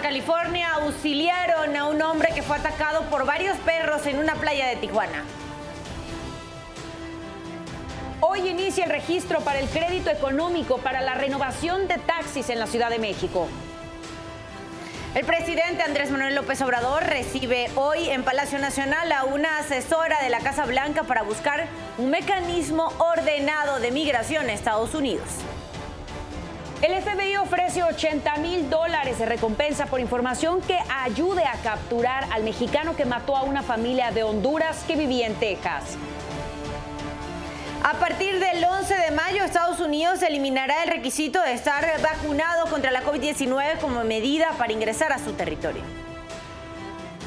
California auxiliaron a un hombre que fue atacado por varios perros en una playa de Tijuana. Hoy inicia el registro para el crédito económico para la renovación de taxis en la Ciudad de México. El presidente Andrés Manuel López Obrador recibe hoy en Palacio Nacional a una asesora de la Casa Blanca para buscar un mecanismo ordenado de migración a Estados Unidos. El FBI ofrece 80 mil dólares de recompensa por información que ayude a capturar al mexicano que mató a una familia de Honduras que vivía en Texas. A partir del 11 de mayo, Estados Unidos eliminará el requisito de estar vacunado contra la COVID-19 como medida para ingresar a su territorio.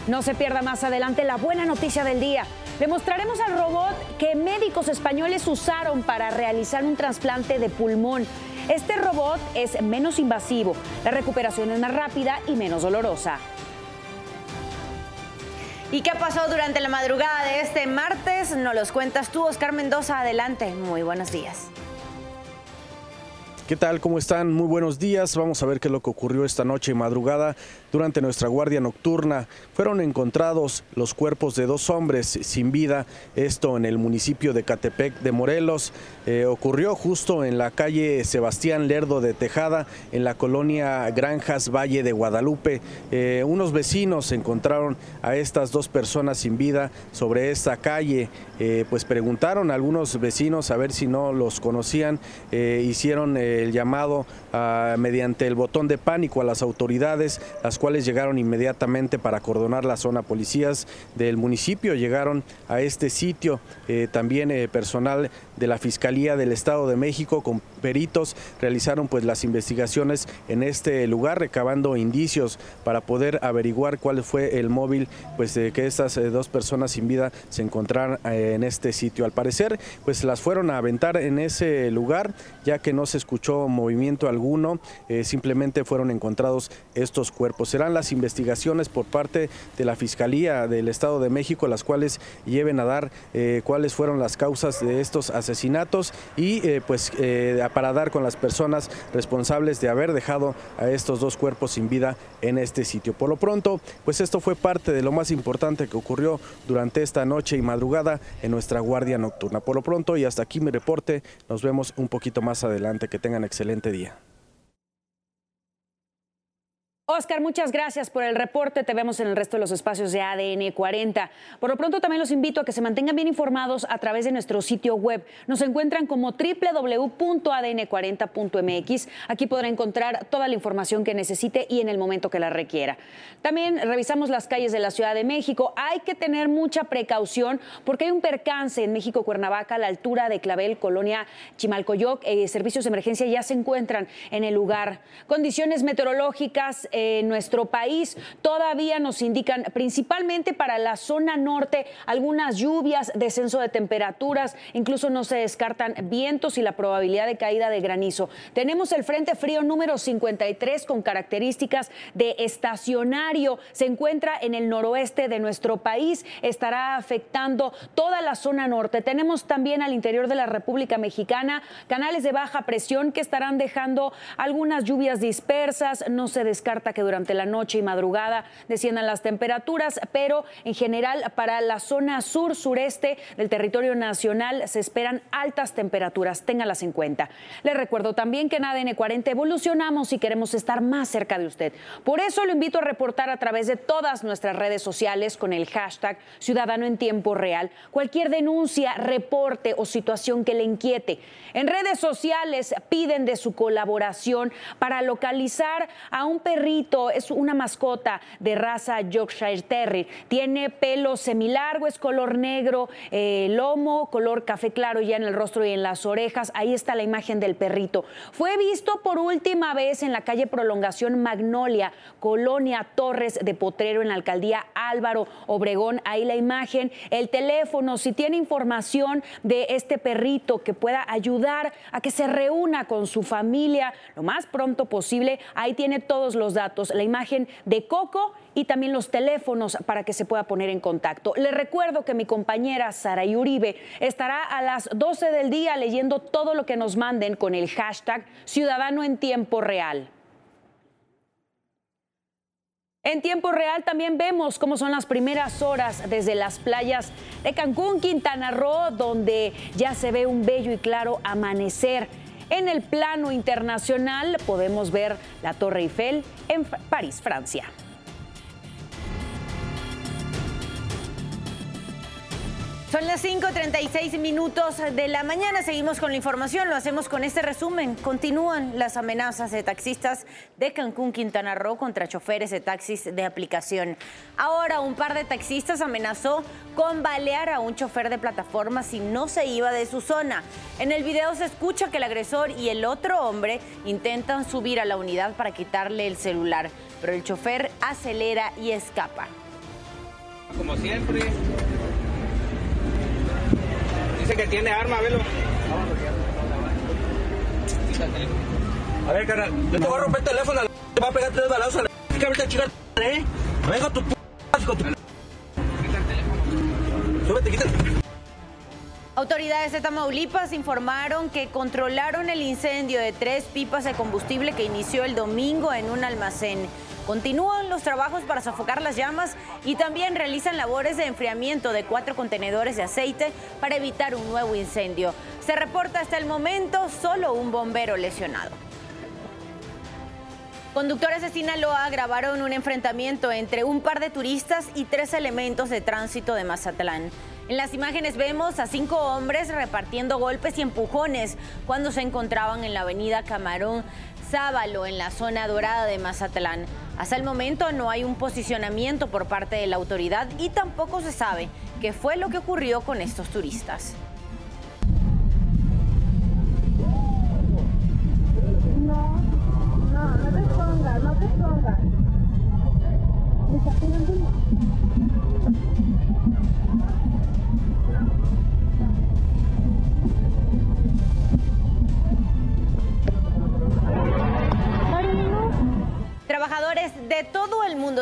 No se pierda más adelante la buena noticia del día. Le mostraremos al robot que médicos españoles usaron para realizar un trasplante de pulmón. Este robot es menos invasivo, la recuperación es más rápida y menos dolorosa. ¿Y qué pasó durante la madrugada de este martes? Nos los cuentas tú, Oscar Mendoza. Adelante. Muy buenos días. ¿Qué tal? ¿Cómo están? Muy buenos días. Vamos a ver qué es lo que ocurrió esta noche y madrugada durante nuestra guardia nocturna. Fueron encontrados los cuerpos de dos hombres sin vida, esto en el municipio de Catepec de Morelos. Eh, ocurrió justo en la calle Sebastián Lerdo de Tejada, en la colonia Granjas Valle de Guadalupe. Eh, unos vecinos encontraron a estas dos personas sin vida sobre esta calle. Eh, pues preguntaron a algunos vecinos a ver si no los conocían. hicieron el llamado ah, mediante el botón de pánico a las autoridades, las cuales llegaron inmediatamente para acordonar la zona. Policías del municipio llegaron a este sitio, eh, también eh, personal de la Fiscalía del Estado de México con peritos realizaron pues las investigaciones en este lugar recabando indicios para poder averiguar cuál fue el móvil pues de que estas eh, dos personas sin vida se encontraran en este sitio. Al parecer pues las fueron a aventar en ese lugar ya que no se escuchó movimiento alguno, eh, simplemente fueron encontrados estos cuerpos. Serán las investigaciones por parte de la Fiscalía del Estado de México las cuales lleven a dar eh, cuáles fueron las causas de estos asesinatos y eh, pues para dar con las personas responsables de haber dejado a estos dos cuerpos sin vida en este sitio. Por lo pronto, pues esto fue parte de lo más importante que ocurrió durante esta noche y madrugada en nuestra guardia nocturna. Por lo pronto y hasta aquí mi reporte, nos vemos un poquito más adelante. Que tengan excelente día. Oscar, muchas gracias por el reporte. Te vemos en el resto de los espacios de ADN 40. Por lo pronto también los invito a que se mantengan bien informados a través de nuestro sitio web. Nos encuentran como www.adn40.mx. Aquí podrá encontrar toda la información que necesite y en el momento que la requiera. También revisamos las calles de la Ciudad de México. Hay que tener mucha precaución porque hay un percance en México Cuernavaca a la altura de Clavel, Colonia Chimalcoyoc. Eh, servicios de emergencia ya se encuentran en el lugar. Condiciones meteorológicas en nuestro país todavía nos indican, principalmente para la zona norte, algunas lluvias, descenso de temperaturas, incluso no se descartan vientos y la probabilidad de caída de granizo. Tenemos el Frente Frío número 53 con características de estacionario. Se encuentra en el noroeste de nuestro país, estará afectando toda la zona norte. Tenemos también al interior de la República Mexicana canales de baja presión que estarán dejando algunas lluvias dispersas, no se que durante la noche y madrugada desciendan las temperaturas, pero en general para la zona sur-sureste del territorio nacional se esperan altas temperaturas. Téngalas en cuenta. Les recuerdo también que en ADN 40 evolucionamos y queremos estar más cerca de usted. Por eso lo invito a reportar a través de todas nuestras redes sociales con el hashtag Ciudadano en Tiempo Real cualquier denuncia, reporte o situación que le inquiete. En redes sociales piden de su colaboración para localizar a un perrito es una mascota de raza Yorkshire Terrier. Tiene pelo semilargo, es color negro, eh, lomo, color café claro ya en el rostro y en las orejas. Ahí está la imagen del perrito. Fue visto por última vez en la calle Prolongación Magnolia, Colonia Torres de Potrero, en la alcaldía Álvaro Obregón. Ahí la imagen, el teléfono, si tiene información de este perrito que pueda ayudar a que se reúna con su familia lo más pronto posible, ahí tiene todos los datos la imagen de Coco y también los teléfonos para que se pueda poner en contacto. Le recuerdo que mi compañera Sara Uribe estará a las 12 del día leyendo todo lo que nos manden con el hashtag Ciudadano en Tiempo Real. En tiempo real también vemos cómo son las primeras horas desde las playas de Cancún, Quintana Roo, donde ya se ve un bello y claro amanecer. En el plano internacional podemos ver la Torre Eiffel en París, Francia. Son las 5.36 minutos de la mañana. Seguimos con la información. Lo hacemos con este resumen. Continúan las amenazas de taxistas de Cancún, Quintana Roo contra choferes de taxis de aplicación. Ahora un par de taxistas amenazó con balear a un chofer de plataforma si no se iba de su zona. En el video se escucha que el agresor y el otro hombre intentan subir a la unidad para quitarle el celular, pero el chofer acelera y escapa. Como siempre. Dice que tiene arma, velo. A ver, carnal, yo te voy a romper el teléfono, te voy a pegar tres balazos a la que ahorita chica, ¿eh? Venga tu p con tu Súbete, quítate. Autoridades de Tamaulipas informaron que controlaron el incendio de tres pipas de combustible que inició el domingo en un almacén. Continúan los trabajos para sofocar las llamas y también realizan labores de enfriamiento de cuatro contenedores de aceite para evitar un nuevo incendio. Se reporta hasta el momento solo un bombero lesionado. Conductores de Sinaloa grabaron un enfrentamiento entre un par de turistas y tres elementos de tránsito de Mazatlán. En las imágenes vemos a cinco hombres repartiendo golpes y empujones cuando se encontraban en la avenida Camarón Sábalo, en la zona dorada de Mazatlán. Hasta el momento no hay un posicionamiento por parte de la autoridad y tampoco se sabe qué fue lo que ocurrió con estos turistas. No, no, no te pongas, no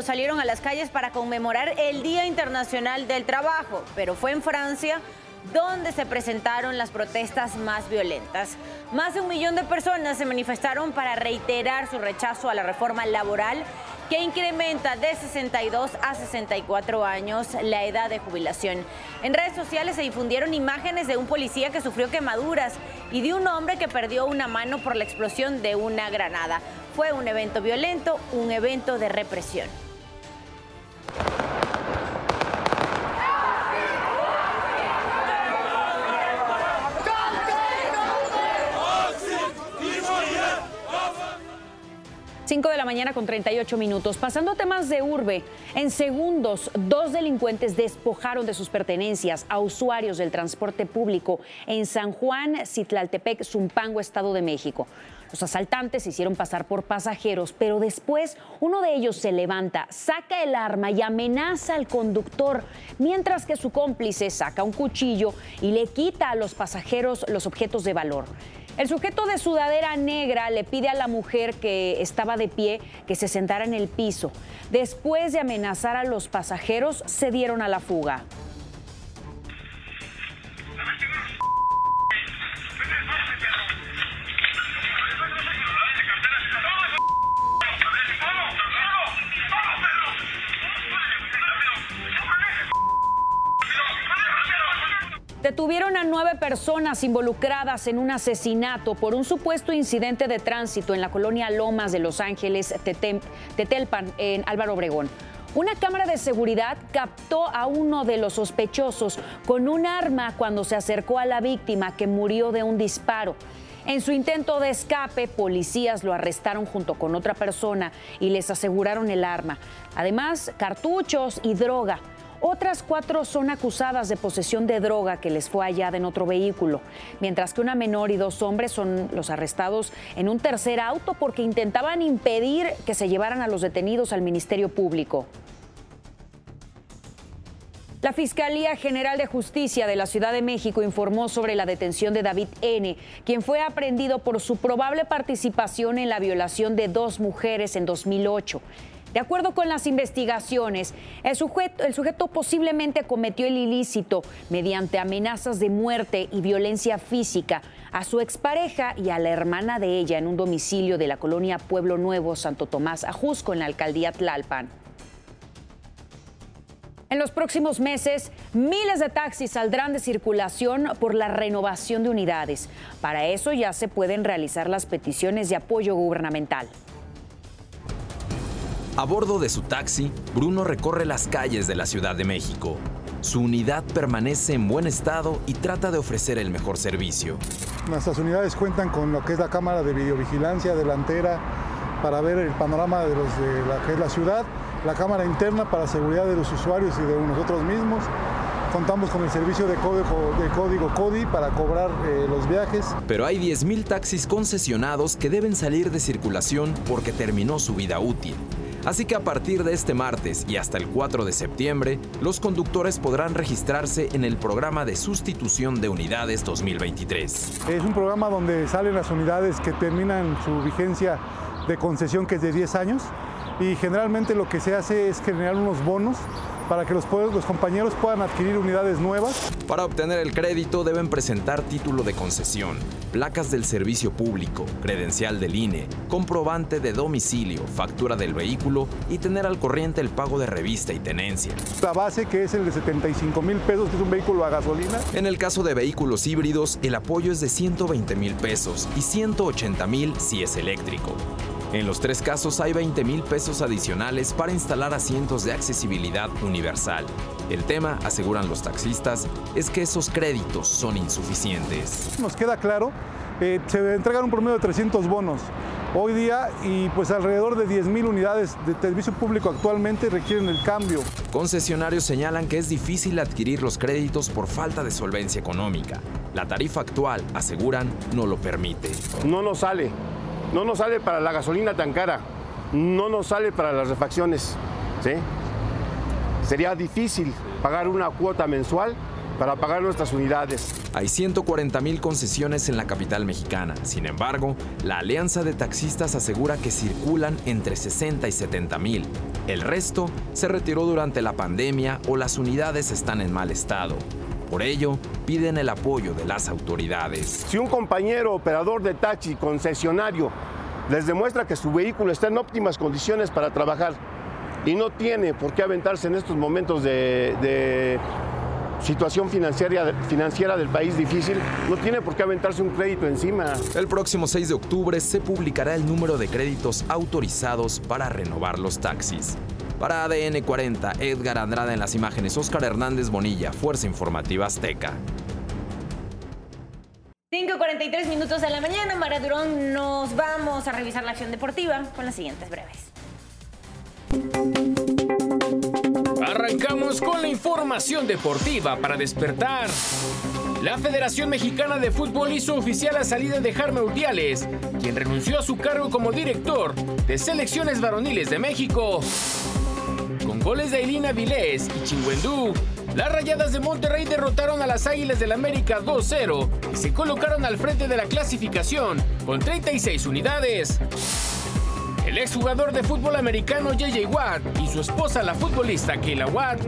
salieron a las calles para conmemorar el Día Internacional del Trabajo, pero fue en Francia donde se presentaron las protestas más violentas. Más de un millón de personas se manifestaron para reiterar su rechazo a la reforma laboral que incrementa de 62 a 64 años la edad de jubilación. En redes sociales se difundieron imágenes de un policía que sufrió quemaduras y de un hombre que perdió una mano por la explosión de una granada. Fue un evento violento, un evento de represión. Con 38 minutos. Pasando a temas de urbe, en segundos, dos delincuentes despojaron de sus pertenencias a usuarios del transporte público en San Juan, Citlaltepec, Zumpango, Estado de México. Los asaltantes hicieron pasar por pasajeros, pero después uno de ellos se levanta, saca el arma y amenaza al conductor, mientras que su cómplice saca un cuchillo y le quita a los pasajeros los objetos de valor. El sujeto de sudadera negra le pide a la mujer que estaba de pie que se sentara en el piso. Después de amenazar a los pasajeros, se dieron a la fuga. Detuvieron a nueve personas involucradas en un asesinato por un supuesto incidente de tránsito en la colonia Lomas de Los Ángeles, Tetem- Tetelpan, en Álvaro Obregón. Una cámara de seguridad captó a uno de los sospechosos con un arma cuando se acercó a la víctima que murió de un disparo. En su intento de escape, policías lo arrestaron junto con otra persona y les aseguraron el arma. Además, cartuchos y droga. Otras cuatro son acusadas de posesión de droga que les fue hallada en otro vehículo, mientras que una menor y dos hombres son los arrestados en un tercer auto porque intentaban impedir que se llevaran a los detenidos al Ministerio Público. La Fiscalía General de Justicia de la Ciudad de México informó sobre la detención de David N., quien fue aprehendido por su probable participación en la violación de dos mujeres en 2008. De acuerdo con las investigaciones, el sujeto, posiblemente cometió el ilícito mediante amenazas de muerte y violencia física a su expareja y a la hermana de ella en un domicilio de la colonia Pueblo Nuevo, Santo Tomás Ajusco, en la alcaldía Tlalpan. En los próximos meses, miles de taxis saldrán de circulación por la renovación de unidades. Para eso ya se pueden realizar las peticiones de apoyo gubernamental. A bordo de su taxi, Bruno recorre las calles de la Ciudad de México. Su unidad permanece en buen estado y trata de ofrecer el mejor servicio. Nuestras unidades cuentan con lo que es la cámara de videovigilancia delantera para ver el panorama de, los de la que es la ciudad, la cámara interna para seguridad de los usuarios y de nosotros mismos. Contamos con el servicio de código, de código CODI para cobrar eh, los viajes. Pero hay 10.000 taxis concesionados que deben salir de circulación porque terminó su vida útil. Así que a partir de este martes y hasta el 4 de septiembre, los conductores podrán registrarse en el programa de sustitución de unidades 2023. Es un programa donde salen las unidades que terminan su vigencia de concesión que es de 10 años y generalmente lo que se hace es generar unos bonos para que los, los, compañeros puedan adquirir unidades nuevas. Para obtener el crédito deben presentar título de concesión, placas del servicio público, credencial del INE, comprobante de domicilio, factura del vehículo y tener al corriente el pago de revista y tenencia. La base que es el de 75 mil pesos, que es un vehículo a gasolina. En el caso de vehículos híbridos, el apoyo es de 120 mil pesos y 180 mil si es eléctrico. En los tres casos hay 20 mil pesos adicionales para instalar asientos de accesibilidad universal. El tema, aseguran los taxistas, es que esos créditos son insuficientes. Nos queda claro, eh, se entregan un promedio de 300 bonos hoy día y pues alrededor de 10 mil unidades de servicio público actualmente requieren el cambio. Concesionarios señalan que es difícil adquirir los créditos por falta de solvencia económica. La tarifa actual, aseguran, no lo permite. No nos sale no nos sale para la gasolina tan cara, no nos sale para las refacciones. ¿sí? Sería difícil pagar una cuota mensual para pagar nuestras unidades. Hay 140 mil concesiones en la capital mexicana. Sin embargo, la Alianza de Taxistas asegura que circulan entre 60 y 70 mil. El resto se retiró durante la pandemia o las unidades están en mal estado. Por ello, piden el apoyo de las autoridades. Si un compañero operador de taxi concesionario les demuestra que su vehículo está en óptimas condiciones para trabajar y no tiene por qué aventarse en estos momentos de, situación financiera, financiera del país difícil, no tiene por qué aventarse un crédito encima. El próximo 6 de octubre se publicará el número de créditos autorizados para renovar los taxis. Para ADN 40, Edgar Andrada en las imágenes, Oscar Hernández Bonilla, Fuerza Informativa Azteca. 5.43 minutos de la mañana, Maradurón, nos vamos a revisar la acción deportiva con las siguientes breves. Arrancamos con la información deportiva para despertar. La Federación Mexicana de Fútbol hizo oficial la salida de Jarme Urdiales, quien renunció a su cargo como director de selecciones varoniles de México. Goles de Elina Vilés y Chingüendú, las Rayadas de Monterrey derrotaron a las Águilas del América 2-0 y se colocaron al frente de la clasificación con 36 unidades. El exjugador de fútbol americano JJ Watt y su esposa la futbolista Kayla Watt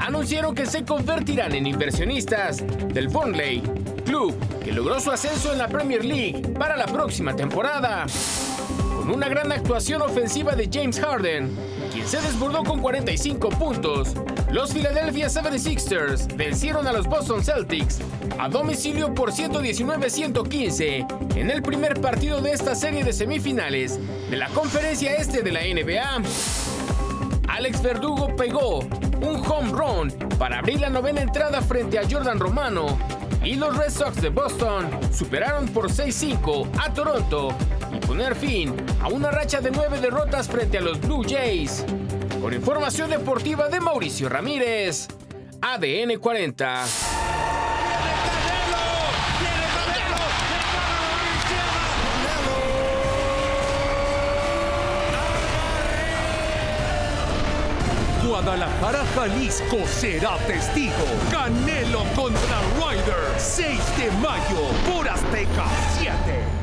anunciaron que se convertirán en inversionistas del Burnley, club que logró su ascenso en la Premier League para la próxima temporada. Con una gran actuación ofensiva de James Harden, quien se desbordó con 45 puntos. Los Philadelphia 76ers vencieron a los Boston Celtics a domicilio por 119-115 en el primer partido de esta serie de semifinales de la conferencia este de la NBA. Alex Verdugo pegó un home run para abrir la novena entrada frente a Jordan Romano y los Red Sox de Boston superaron por 6-5 a Toronto poner fin a una racha de nueve derrotas frente a los Blue Jays. Con información deportiva de Mauricio Ramírez, ADN 40. Guadalajara, Jalisco será testigo. Canelo contra Ryder, 6 de mayo por Azteca 7.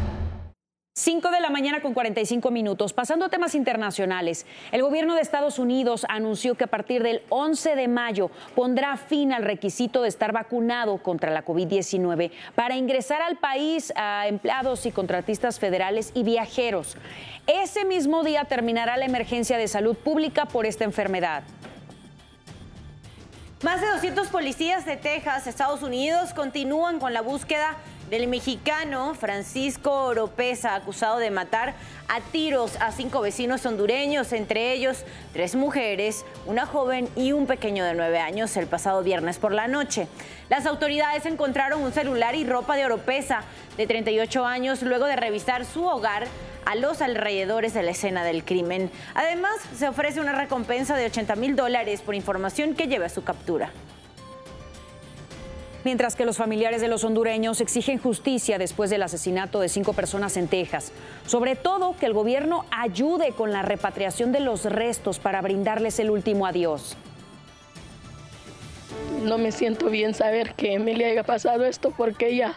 5 de la mañana con 45 minutos. Pasando a temas internacionales, el gobierno de Estados Unidos anunció que a partir del 11 de mayo pondrá fin al requisito de estar vacunado contra la COVID-19 para ingresar al país a empleados y contratistas federales y viajeros. Ese mismo día terminará la emergencia de salud pública por esta enfermedad. Más de 200 policías de Texas, Estados Unidos, continúan con la búsqueda del mexicano Francisco Oropesa, acusado de matar a tiros a cinco vecinos hondureños, entre ellos tres mujeres, una joven y un pequeño de nueve años, el pasado viernes por la noche. Las autoridades encontraron un celular y ropa de Oropesa, de 38 años, luego de revisar su hogar a los alrededores de la escena del crimen. Además, se ofrece una recompensa de 80 mil dólares por información que lleve a su captura. Mientras que los familiares de los hondureños exigen justicia después del asesinato de cinco personas en Texas. Sobre todo que el gobierno ayude con la repatriación de los restos para brindarles el último adiós. No me siento bien saber que Emilia haya pasado esto porque ella,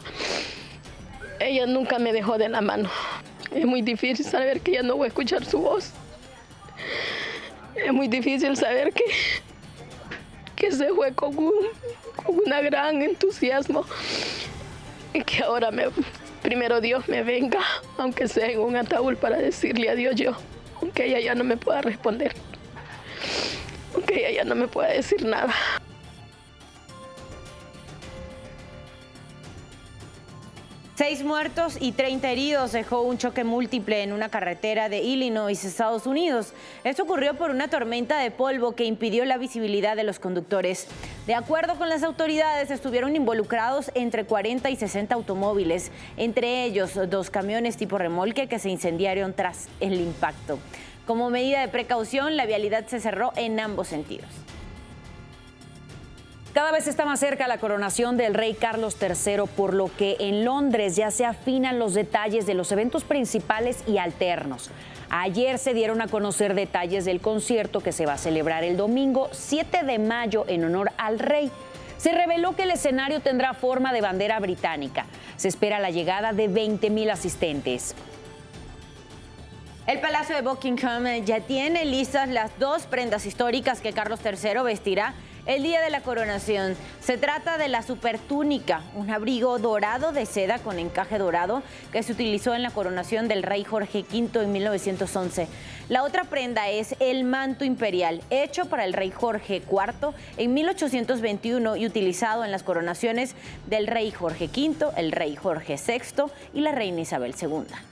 ella nunca me dejó de la mano. Es muy difícil saber que ya no voy a escuchar su voz. Es muy difícil saber que, que se fue con un, una gran entusiasmo y que ahora me, primero Dios me venga, aunque sea en un ataúd para decirle adiós yo, aunque ella ya no me pueda responder, aunque ella ya no me pueda decir nada. Seis muertos y 30 heridos dejó un choque múltiple en una carretera de Illinois, Estados Unidos. Esto ocurrió por una tormenta de polvo que impidió la visibilidad de los conductores. De acuerdo con las autoridades, estuvieron involucrados entre 40 y 60 automóviles, entre ellos dos camiones tipo remolque que se incendiaron tras el impacto. Como medida de precaución, la vialidad se cerró en ambos sentidos. Cada vez está más cerca la coronación del rey Carlos III, por lo que en Londres ya se afinan los detalles de los eventos principales y alternos. Ayer se dieron a conocer detalles del concierto que se va a celebrar el domingo 7 de mayo en honor al rey. Se reveló que el escenario tendrá forma de bandera británica. Se espera la llegada de 20 mil asistentes. El Palacio de Buckingham ya tiene listas las dos prendas históricas que Carlos III vestirá el día de la coronación. Se trata de la supertúnica, un abrigo dorado de seda con encaje dorado que se utilizó en la coronación del rey Jorge V en 1911. La otra prenda es el manto imperial, hecho para el rey Jorge IV en 1821 y utilizado en las coronaciones del rey Jorge V, el rey Jorge VI y la reina Isabel II.